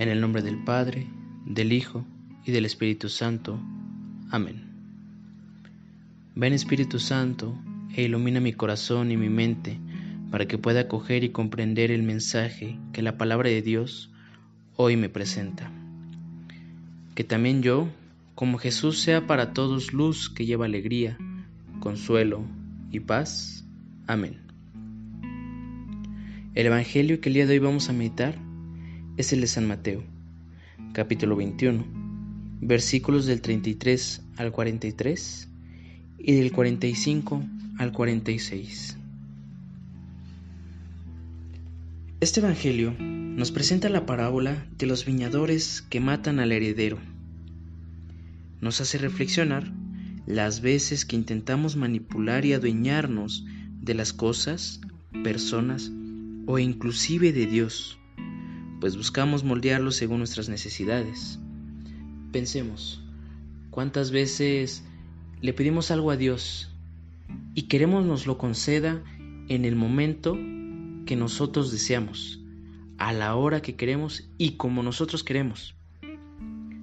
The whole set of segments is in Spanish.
En el nombre del Padre, del Hijo y del Espíritu Santo. Amén. Ven Espíritu Santo e ilumina mi corazón y mi mente para que pueda acoger y comprender el mensaje que la palabra de Dios hoy me presenta. Que también yo, como Jesús, sea para todos luz que lleva alegría, consuelo y paz. Amén. El Evangelio que el día de hoy vamos a meditar es el de San Mateo, capítulo 21, versículos del 33 al 43 y del 45 al 46. Este Evangelio nos presenta la parábola de los viñadores que matan al heredero. Nos hace reflexionar las veces que intentamos manipular y adueñarnos de las cosas, personas o inclusive de Dios, pues buscamos moldearlo según nuestras necesidades. Pensemos, ¿cuántas veces le pedimos algo a Dios y queremos nos lo conceda en el momento que nosotros deseamos, a la hora que queremos y como nosotros queremos?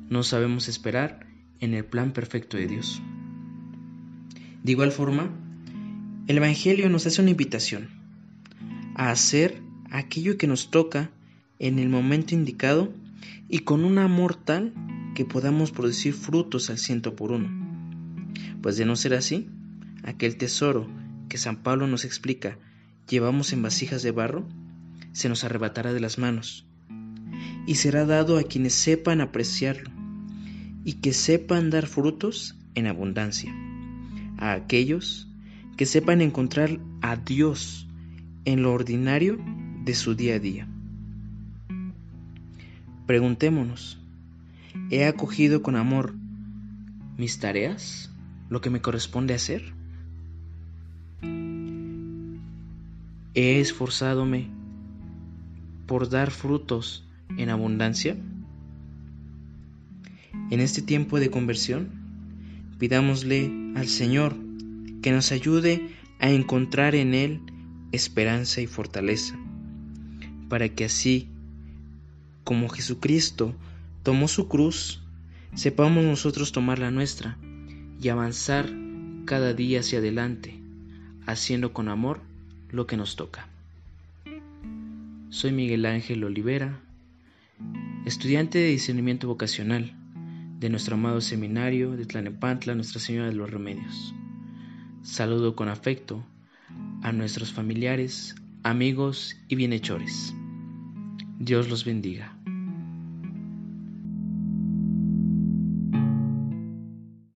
No sabemos esperar en el plan perfecto de Dios. De igual forma, el Evangelio nos hace una invitación a hacer aquello que nos toca en el momento indicado y con un amor tal que podamos producir frutos al ciento por uno. Pues de no ser así, aquel tesoro que San Pablo nos explica llevamos en vasijas de barro, se nos arrebatará de las manos y será dado a quienes sepan apreciarlo y que sepan dar frutos en abundancia, a aquellos que sepan encontrar a Dios en lo ordinario de su día a día. Preguntémonos, ¿he acogido con amor mis tareas, lo que me corresponde hacer? ¿He esforzadome por dar frutos en abundancia? En este tiempo de conversión, pidámosle al Señor que nos ayude a encontrar en Él esperanza y fortaleza, para que así como Jesucristo tomó su cruz, sepamos nosotros tomar la nuestra y avanzar cada día hacia adelante, haciendo con amor lo que nos toca. Soy Miguel Ángel Olivera, estudiante de discernimiento vocacional de nuestro amado seminario de Tlanepantla Nuestra Señora de los Remedios. Saludo con afecto a nuestros familiares, amigos y bienhechores. Dios los bendiga.